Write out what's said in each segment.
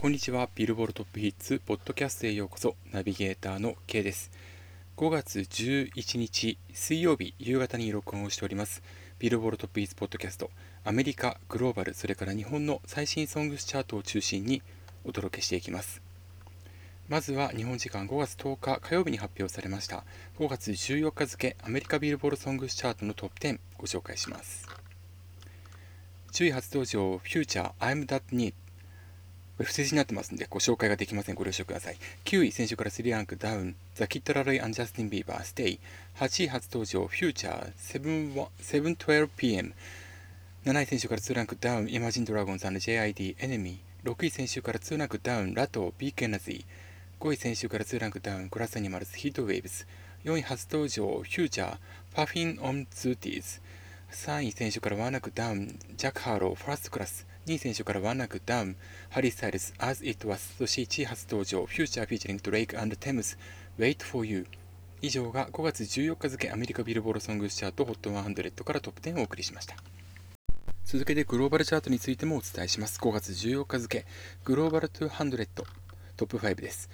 こんにちは。ビルボールトップヒッツポッドキャストへようこそ。ナビゲーターの K です。5月11日水曜日夕方に録音をしております。ビルボールトップヒッツポッドキャスト。アメリカ、グローバル、それから日本の最新ソングスチャートを中心にお届けしていきます。まずは日本時間5月10日火曜日に発表されました5月14日付アメリカビルボールソングスチャートのトップ10ご紹介します。10位初登場、フューチャー I'm That Need これ不正字になってますんで、ご紹介ができません。ご了承ください。9位、先週から3ランクダウン、ザ・キッド・ラロイ and ジャスティン・ビーバー、 Stay。8位、初登場、フューチャー、712pm。7位、先週から2ランクダウン、イマジン・ドラゴンズ &JID、 Enemy。6位、先週から2ランクダウン、ラト、 Big Energy。5位、先週から2ランクダウン、グラス・アニマルズ、 Heat Waves。4位、初登場、フューチャー、Puffin on Zootiez。3位先週からワンランクダウン、ジャック・ハーロウ、First Class。2位先週からワンランクダウン、ハリー・スタイルズ、As It Was。そして1位初登場、フューチャー featuring ドレイクテムズ、Wait for You。以上が5月14日付アメリカビルボードソングチャート HOT100 からトップ10をお送りしました。続けてグローバルチャートについてもお伝えします。5月14日付、グローバル200トップ5です。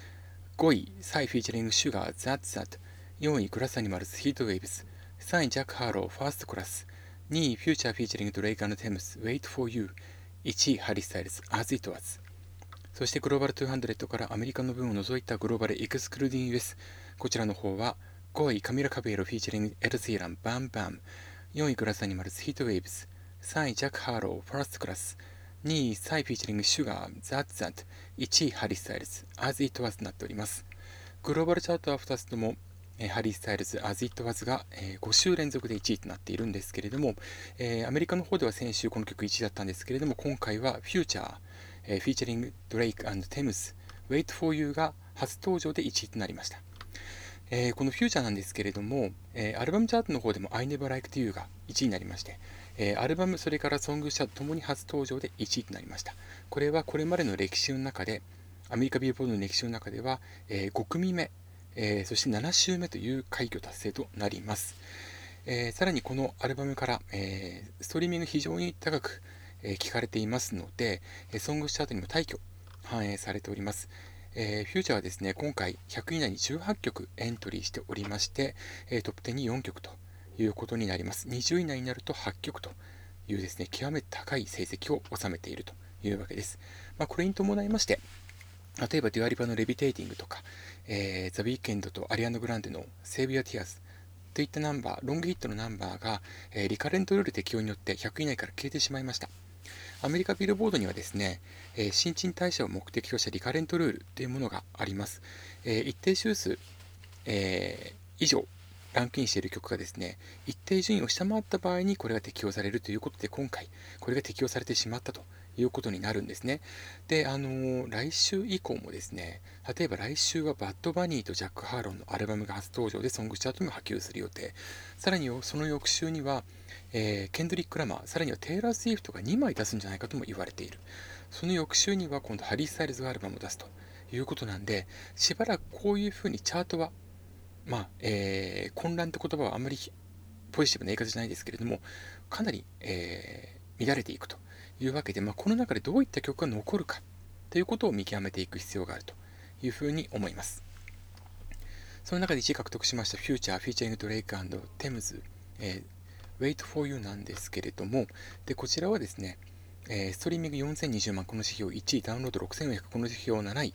5位、サイフィーチャリングシュガー、ザッツザット。4位、グラスアニマルズ、ヒートウェイブス。3位、ジャック・ハーロー、 First Class。2位、フューチャーフィーチャリングドレイクテムス、Wait for You。1位、ハリー・スタイルズ、As It Was。そしてグローバル200からアメリカの分を除いたグローバルエクスクルーディング US。こちらの方は、5位、カミラ・カベロフィーチャリングエド・シーラン、 Bam Bam。4位、グラス・アニマルズ、ヒート・ウェイブス。3位、ジャック・ハーロー、 First Class。2位、サイ・フィーチャリングシュガー、ザッザッ。1位、ハリー・スタイルズ、As It Was となっております。グローバルチャートは2つともえハリー・スタイルズ、As It Was が、え5週連続で1位となっているんですけれども、えアメリカの方では先週この曲1位だったんですけれども、今回は Future、えフィーチャリングドレイクテムス、Wait for You が初登場で1位となりました。え、このフューチャーなんですけれども、え、アルバムチャートの方でも I Never Liked You が1位になりまして、え、アルバム、それからソングチャートともに初登場で1位となりました。これはこれまでの歴史の中で、アメリカビルボードの歴史の中では、え5組目えー、そして7週目という快挙達成となります。えー、さらにこのアルバムから、えー、ストリーミング非常に高く、えー、聞かれていますので、えソングチャートにも大挙反映されております。えー、フューチャーはですね、今回100位以内に18曲エントリーしておりまして、え、トップ10に4曲ということになります。20位以内になると8曲というですね、極めて高い成績を収めているというわけです。まあ、これに伴いまして、例えばデュアリバのレビテーティングとか、えー、ザ・ウィーケンドとアリアンド・グランデのセーブ・ア・ティアーズといったナンバー、ロングヒットのナンバーが、えー、リカレントルール適用によって100位以内から消えてしまいました。アメリカビルボードにはですね、えー、新陳代謝を目的としたリカレントルールというものがあります。えー、一定周数、えー、以上ランクインしている曲がですね、一定順位を下回った場合にこれが適用されるということで、今回、これが適用されてしまったということになるんですね。で、あのー、来週以降もですね、例えば来週はバッドバニーとジャック・ハーロンのアルバムが初登場でソングチャートが波及する予定。さらにその翌週には、えー、ケンドリック・ラマー、さらにはテイラー・スウィフトが2枚出すんじゃないかとも言われている。その翌週には今度ハリー・スタイルズがアルバムを出すということなんで、しばらくこういうふうにチャートは、まあ、えー、混乱って言葉はあんまりポジティブな言い方じゃないですけれども、かなり、えー、乱れていくというわけで、まあ、この中でどういった曲が残るかということを見極めていく必要があるというふうに思います。その中で1位獲得しました Future featuring Drake Thames、えー、Wait for You なんですけれども、でこちらはですね、えー、ストリーミング4020万この指標1位、ダウンロード6400この指標7位、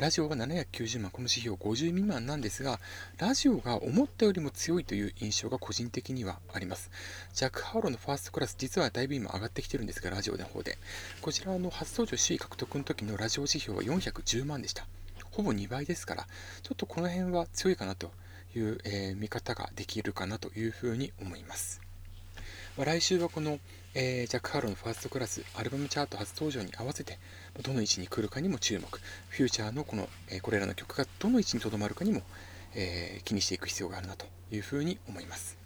ラジオが790万、この指標50未満なんですが、ラジオが思ったよりも強いという印象が個人的にはあります。ジャック・ハーロのファーストクラス、実はだいぶ今上がってきてるんですが、ラジオの方で。こちらの初登場首位獲得の時のラジオ指標は410万でした。ほぼ2倍ですから、ちょっとこの辺は強いかなという、えー、見方ができるかなというふうに思います。まあ、来週はこの、えー、ジャック・ハーローの First Class アルバムチャート初登場に合わせてどの位置に来るかにも注目フューチャーのこの、え、これらの曲がどの位置にとどまるかにも、え、気にしていく必要があるなというふうに思います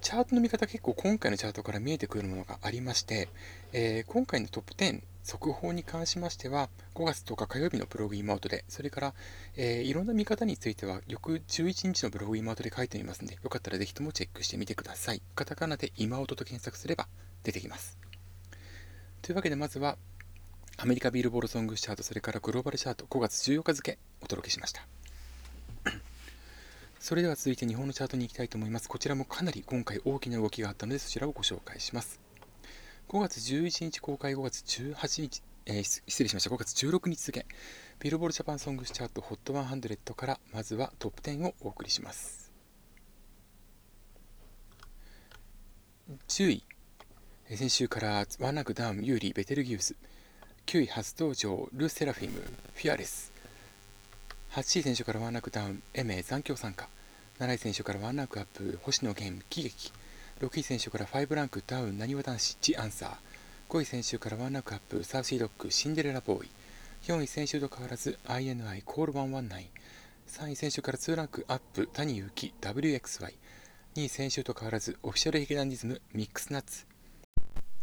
チャートの見方結構今回のチャートから見えてくるものがありまして、え今回のトップ10速報に関しましては、5月10日火曜日のブログインアウトで、それから、えー、いろんな見方については、翌11日のブログインアウトで書いてみますので、よかったらぜひともチェックしてみてください。カタカナで今アウトと検索すれば出てきます。というわけで、まずは、アメリカビールボールソングチャート、それからグローバルチャート5月14日付お届けしました。それでは続いて日本のチャートに行きたいと思います。こちらもかなり今回大きな動きがあったのでそちらをご紹介します。5月11日公開5月18日、えー、失礼しました。5月16日付、ビールボールジャパンソングスチャート HOT100 からまずはトップ10をお送りします。10位、先週からワンランクダウン有利ベテルギウス。9位初登場ル・セラフィムフィアレス。8位選手からワンランクダウンエメ残響参加。7位選手からワンランクアップ星野源喜劇。6位先週から5ランクダウンなにわ男子 The Answer。5位先週からワンランクアップサウシードッグシンデレラボーイ。4位先週と変わらず INI CALL 119 3位先週から2ランクアップ谷幸 WXY2 位選手と変わらずオフィシャルヒゲダンディズムミックスナッツ。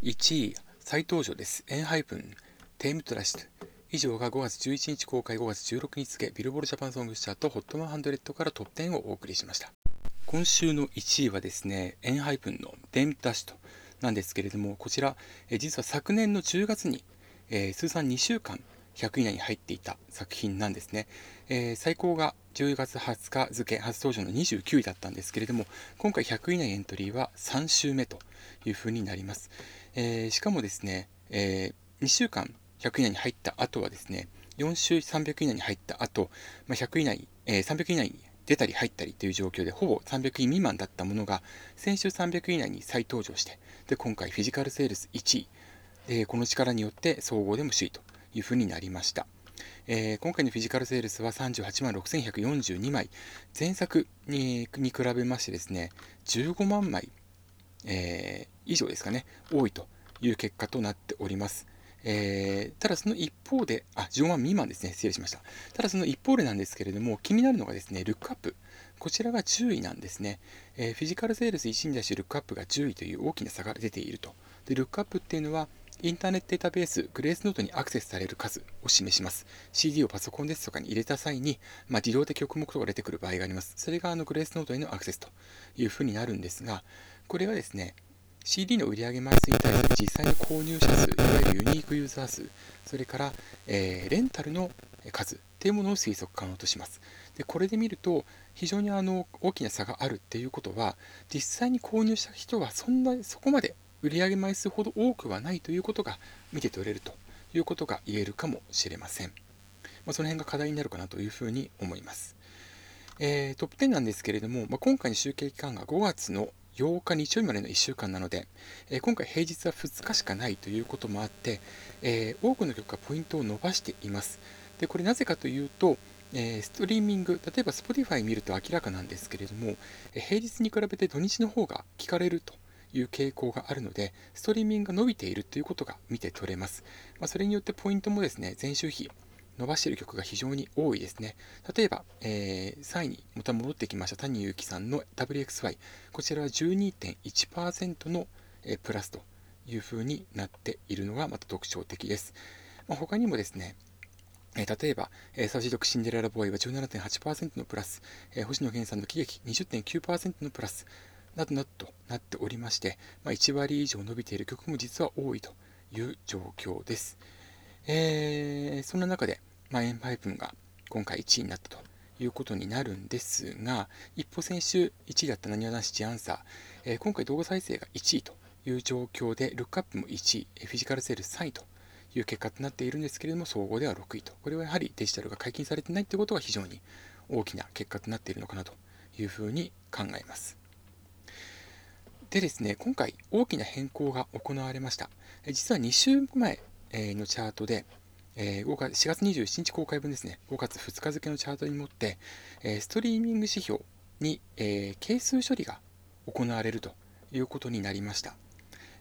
1位再登場です。エンハイプン。 Tamed-Dashed 以上が5月11日公開5月16日付ビルボールジャパンソングスチャート HOT100 からトップ10をお送りしました今週の1位はですね、エンハイプンのデンダッシュなんですけれども、こちら、え実は昨年の10月に、えー、通算2週間100位以内に入っていた作品なんですね。えー、最高が10月20日付初登場の29位だったんですけれども、今回100位以内エントリーは3週目というふうになります。えー、しかもですね、えー2週間100位以内に入った後はですね、4週300以内に入った後、まあ、100以内、え300以内に出たり入ったりという状況でほぼ300位未満だったものが先週300位以内に再登場してで今回フィジカルセールス1位。でこの力によって総合でも首位というふうになりました、えー、今回のフィジカルセールスは38万6142枚。前作にに比べましてですね15万枚、えー、以上ですかね多いという結果となっております。えー、ただその一方で、あ、15万未満ですね。失礼しました。ただその一方でなんですけれども、気になるのがですね、ルックアップ。こちらが10位なんですね。えー、フィジカルセールス1位に対してルックアップが10位という大きな差が出ていると。で、ルックアップっていうのは、インターネットデータベース、グレースノートにアクセスされる数を示します。CD をパソコンですとかに入れた際に、まあ、自動で曲目とか出てくる場合があります。それがあのグレースノートへのアクセスというふうになるんですが、これはですね、CD の売上枚数に対する実際の購入者数、いわゆるユニークユーザー数、それから、えー、レンタルの数っていうものを推測可能とします。でこれで見ると非常にあの大きな差があるっていうことは実際に購入した人はそんなそこまで売上枚数ほど多くはないということが見て取れるということが言えるかもしれません。まあ、その辺が課題になるかなというふうに思います。えー、トップ10なんですけれども、まあ、今回の集計期間が5月の8日日曜日までの1週間なので、えー、今回平日は2日しかないということもあって、えー、多くの曲がポイントを伸ばしています。でこれなぜかというと、えー、ストリーミング、例えば Spotify 見ると明らかなんですけれども、え平日に比べて土日の方が聞かれるという傾向があるので、ストリーミングが伸びているということが見て取れます。まあ、それによってポイントもですね、前週比、伸ばしている曲が非常に多いですね。例えば、えー、3位にまた戻ってきました谷祐樹さんの WXY。こちらは12.1%の、えー、プラスというふうになっているのがまた特徴的です。まあ、他にもですね、えー、例えば、えー、サウジドクシンデレラボーイは17.8%のプラス、えー、星野源さんの喜劇20.9%のプラス、などなどとなっておりまして、まあ、1割以上伸びている曲も実は多いという状況です。えー、そんな中で、まあ、エンパイプンが今回1位になったということになるんですが、一歩先週1位だったなにわ男子チアンサー、えー、今回動画再生が1位という状況で、ルックアップも1位、フィジカルセール3位という結果となっているんですけれども、総合では6位と。これはやはりデジタルが解禁されてないということが非常に大きな結果となっているのかなというふうに考えます。でですね、今回大きな変更が行われました。実は2週前のチャートで、え、4月27日公開分ですね、5月2日付のチャートにもって、え、ストリーミング指標に、え、係数処理が行われるということになりました。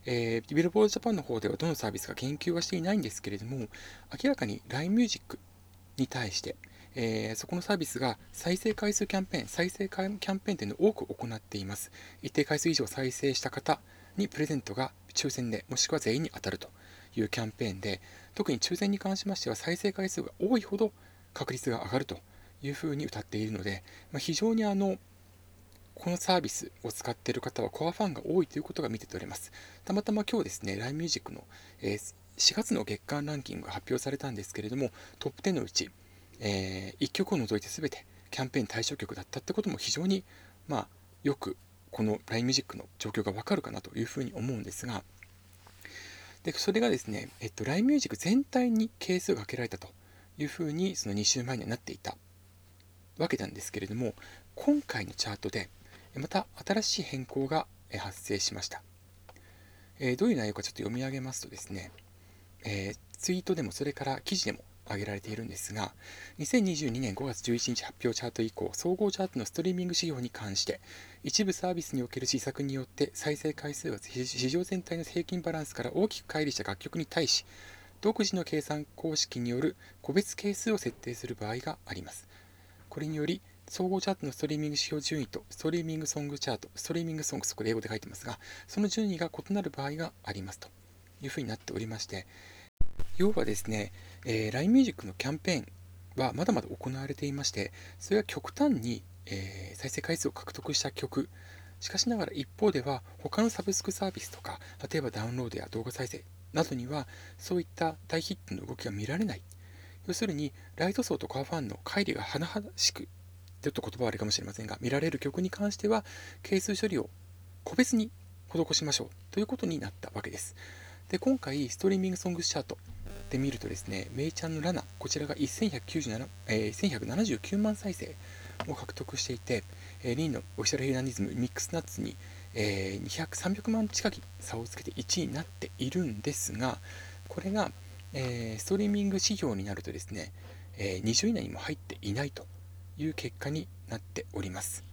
えー、ビルボードジャパンの方ではどのサービスか言及はしていないんですけれども、明らかに LINE Music に対して、えー、そこのサービスが再生回数キャンペーン、再生キャンペーンというのを多く行っています。一定回数以上再生した方にプレゼントが抽選で、もしくは全員に当たるというキャンペーンで、特に抽選に関しましては再生回数が多いほど確率が上がるというふうに歌っているので、まあ、非常にあの、このサービスを使っている方はコアファンが多いということが見て取れます。たまたま今日ですね、LINE Music の、え、4月の月間ランキングが発表されたんですけれどもトップ10のうち、え、1曲を除いて全てキャンペーン対象曲だったってことも非常に、まあ、よくこの LINE ミュージックの状況がわかるかなというふうに思うんですがでそれがですね、えっと、LINE ミュージック全体に係数がかけられたというふうにその2週前にはなっていたわけなんですけれども今回のチャートでまた新しい変更が発生しました、えー、どういう内容かちょっと読み上げますとですね、えー、ツイートでもそれから記事でも挙げられているんですが2022年5月11日発表チャート以降総合チャートのストリーミング指標に関して一部サービスにおける施策によって再生回数が市場全体の平均バランスから大きく乖離した楽曲に対し独自の計算公式による個別係数を設定する場合があります。これにより総合チャートのストリーミング指標順位とストリーミングソングチャートストリーミングソングスこれ英語で書いてますがその順位が異なる場合がありますというふうになっておりまして要はですね、えー、LINE ミュージックのキャンペーンはまだまだ行われていまして、それは極端に、えー、再生回数を獲得した曲、しかしながら一方では他のサブスクサービスとか、例えばダウンロードや動画再生などにはそういった大ヒットの動きが見られない。要するに、ライト層とカーファンの乖離が甚だしく、ちょっと言葉悪いかもしれませんが、見られる曲に関しては、係数処理を個別に施しましょうということになったわけです。で、今回、ストリーミングソングチャート、で見るとですね、メイちゃんのラナ、こちらが1197、えー、1179万再生を獲得していて、えー、リンのオフィシャルヘイナニズムミックスナッツに、えー、200、300万近く差をつけて1位になっているんですが、これが、えー、ストリーミング指標になるとですね、えー、20位以内にも入っていないという結果になっております。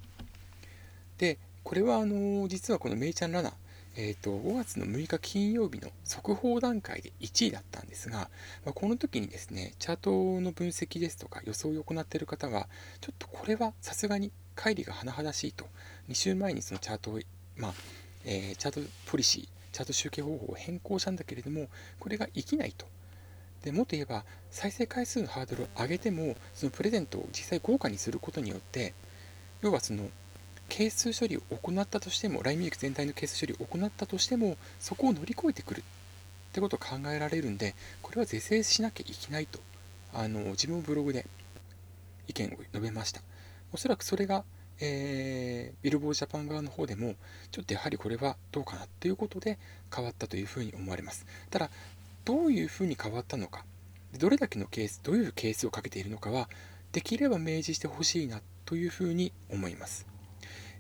で、これはあの実はこのメイちゃんラナ、えーと、5月の6日金曜日の速報段階で1位だったんですが、まあ、この時にですね、チャートの分析ですとか予想を行っている方は、ちょっとこれはさすがに乖離が甚だしいと、2週前にそのチャートを、まあえー、チャートポリシー、チャート集計方法を変更したんだけれども、これが生きないと。でもっと言えば、再生回数のハードルを上げても、そのプレゼントを実際豪華にすることによって、要はその係数処理を行ったとしても LINE ミュージック全体の係数処理を行ったとしてもそこを乗り越えてくるってことを考えられるんでこれは是正しなきゃいけないとあの自分のブログで意見を述べました。おそらくそれが、えー、ビルボージャパン側の方でもちょっとやはりこれはどうかなということで変わったというふうに思われます。ただどういうふうに変わったのかどれだけのケースどういうケースをかけているのかはできれば明示してほしいなというふうに思います。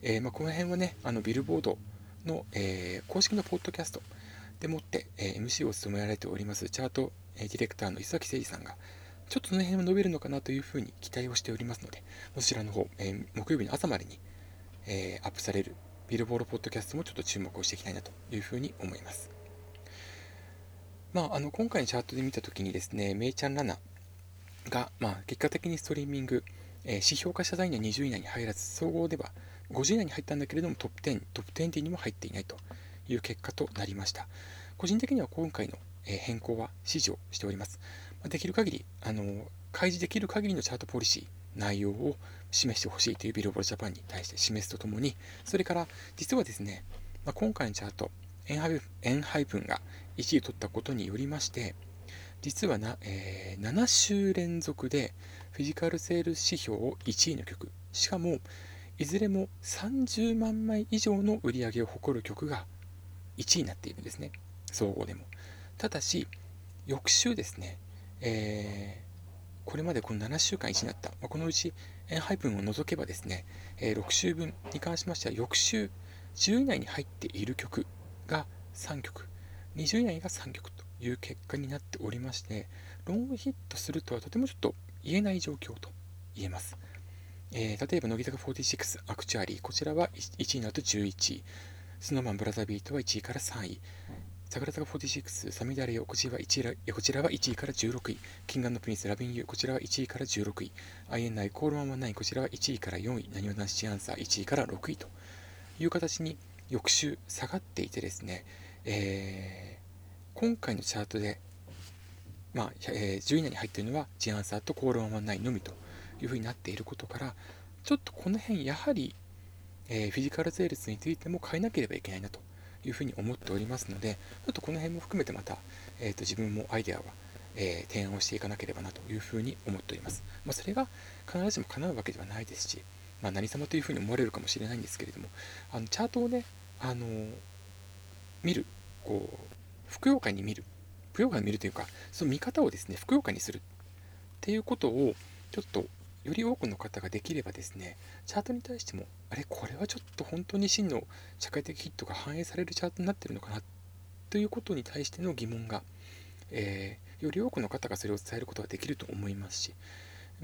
えー、まあ、この辺はね、あのビルボードの、えー、公式のポッドキャストでもって、え、MC を務められておりますチャート、えディレクターの磯崎誠二さんが、ちょっとその辺も伸びるのかなというふうに期待をしておりますので、そちらの方、え木曜日の朝までに、えアップされるビルボードポッドキャストもちょっと注目をしていきたいなというふうに思います。まあ、あの今回のチャートで見たときにですね、メイちゃんラナが、まあ、結果的にストリーミング、えー、指標化した際には20位以内に入らず、総合では50位以内に入ったんだけれどもトップ10、トップ20にも入っていないという結果となりました。個人的には今回の変更は支持をしております。できる限り、あの、開示できる限りのチャートポリシー、内容を示してほしいというビルボールジャパンに対して示すとともに、それから実はですね、ま、今回のチャート、エンハイエンハイ分が1位取ったことによりまして、実はな、えー、7週連続でフィジカルセール指標を1位の曲、しかもいずれも30万枚以上の売り上げを誇る曲が1位になっているんですね。総合でも。ただし翌週ですね、えー、これまでこの7週間1位になった、まあ、このうちエンハイプンを除けばですね、えー、6週分に関しましては翌週10位以内に入っている曲が3曲。20位以内が3曲という結果になっておりましてロングヒットするとはとてもちょっと言えない状況と言えます。えー、例えば、乃木坂46、アクチュアリー、こちらは1位の後11位、スノーマンブラザービートは1位から3位、桜坂46、サミダレオ、こちらは1位こちらは1位から16位、キングプリンス、 Lovin' you、こちらは1位から16位、INI、コールマンマン9、こちらは1位から4位、なにわ男子 Answer 1位から6位と。いう形に翌週下がっていてですね、えー、今回のチャートで、まあえー、10位以内に入っているのは The Answer とコールマンマン9のみと。いうふうになっていることからちょっとこの辺やはり、え、フィジカルセールスについても考えなければいけないなというふうに思っておりますので、ちょっとこの辺も含めてまた、えーと、自分もアイデアは、えー、提案をしていかなければなというふうに思っております。まあ、それが必ずしも叶うわけではないですし、まあ、何様というふうに思われるかもしれないんですけれども、あのチャートをね、あのー、見る、こう、ふくよかに見る、ふくよかに見るというか、その見方をですね、ふくよかにするっていうことを、ちょっとより多くの方ができればですね、チャートに対しても、あれ、これはちょっと本当に真の社会的ヒットが反映されるチャートになってるのかなということに対しての疑問が、えー、より多くの方がそれを伝えることができると思いますし、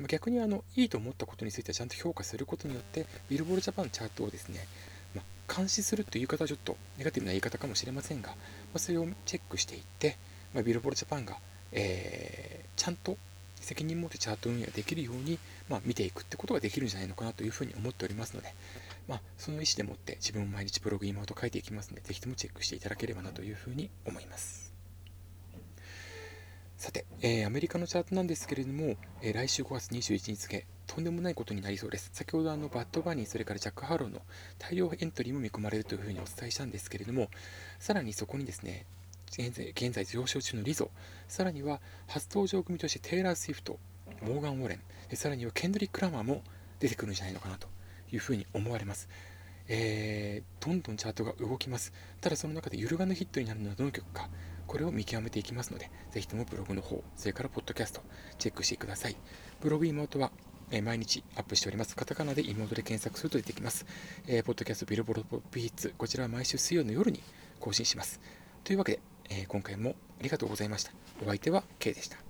逆にあのいいと思ったことについてはちゃんと評価することによって、ビルボールジャパンチャートをですね、まあ、監視するという言い方はちょっとネガティブな言い方かもしれませんが、まあ、それをチェックしていって、まあ、ビルボールジャパンが、えー、ちゃんと責任持ってチャート運営ができるように、まあ、見ていくってことができるんじゃないのかなというふうに思っておりますので、まあ、その意思でもって自分も毎日ブログ、今と書いていきますので、ぜひともチェックしていただければなというふうに思います。さて、えー、アメリカのチャートなんですけれども、えー、来週5月21日付、とんでもないことになりそうです。先ほどあのバッドバニー、それからジャック・ハローの大量エントリーも見込まれるというふうにお伝えしたんですけれども、さらにそこにですね、現在現在上昇中のリゾ、さらには初登場組としてテイラー・スウィフト、モーガン・ウォレン、でさらにはケンドリック・ラマーも出てくるんじゃないのかなというふうに思われます。えー、どんどんチャートが動きます。ただその中で揺るがぬヒットになるのはどの曲か、これを見極めていきますので、ぜひともブログの方、それからポッドキャスト、チェックしてください。ブログ妹は、え、毎日アップしております。カタカナで妹で検索すると出てきます。えー、ポッドキャストビルボロポップヒッツ、こちらは毎週水曜の夜に更新します。というわけで、えー、今回もありがとうございました。お相手は K でした。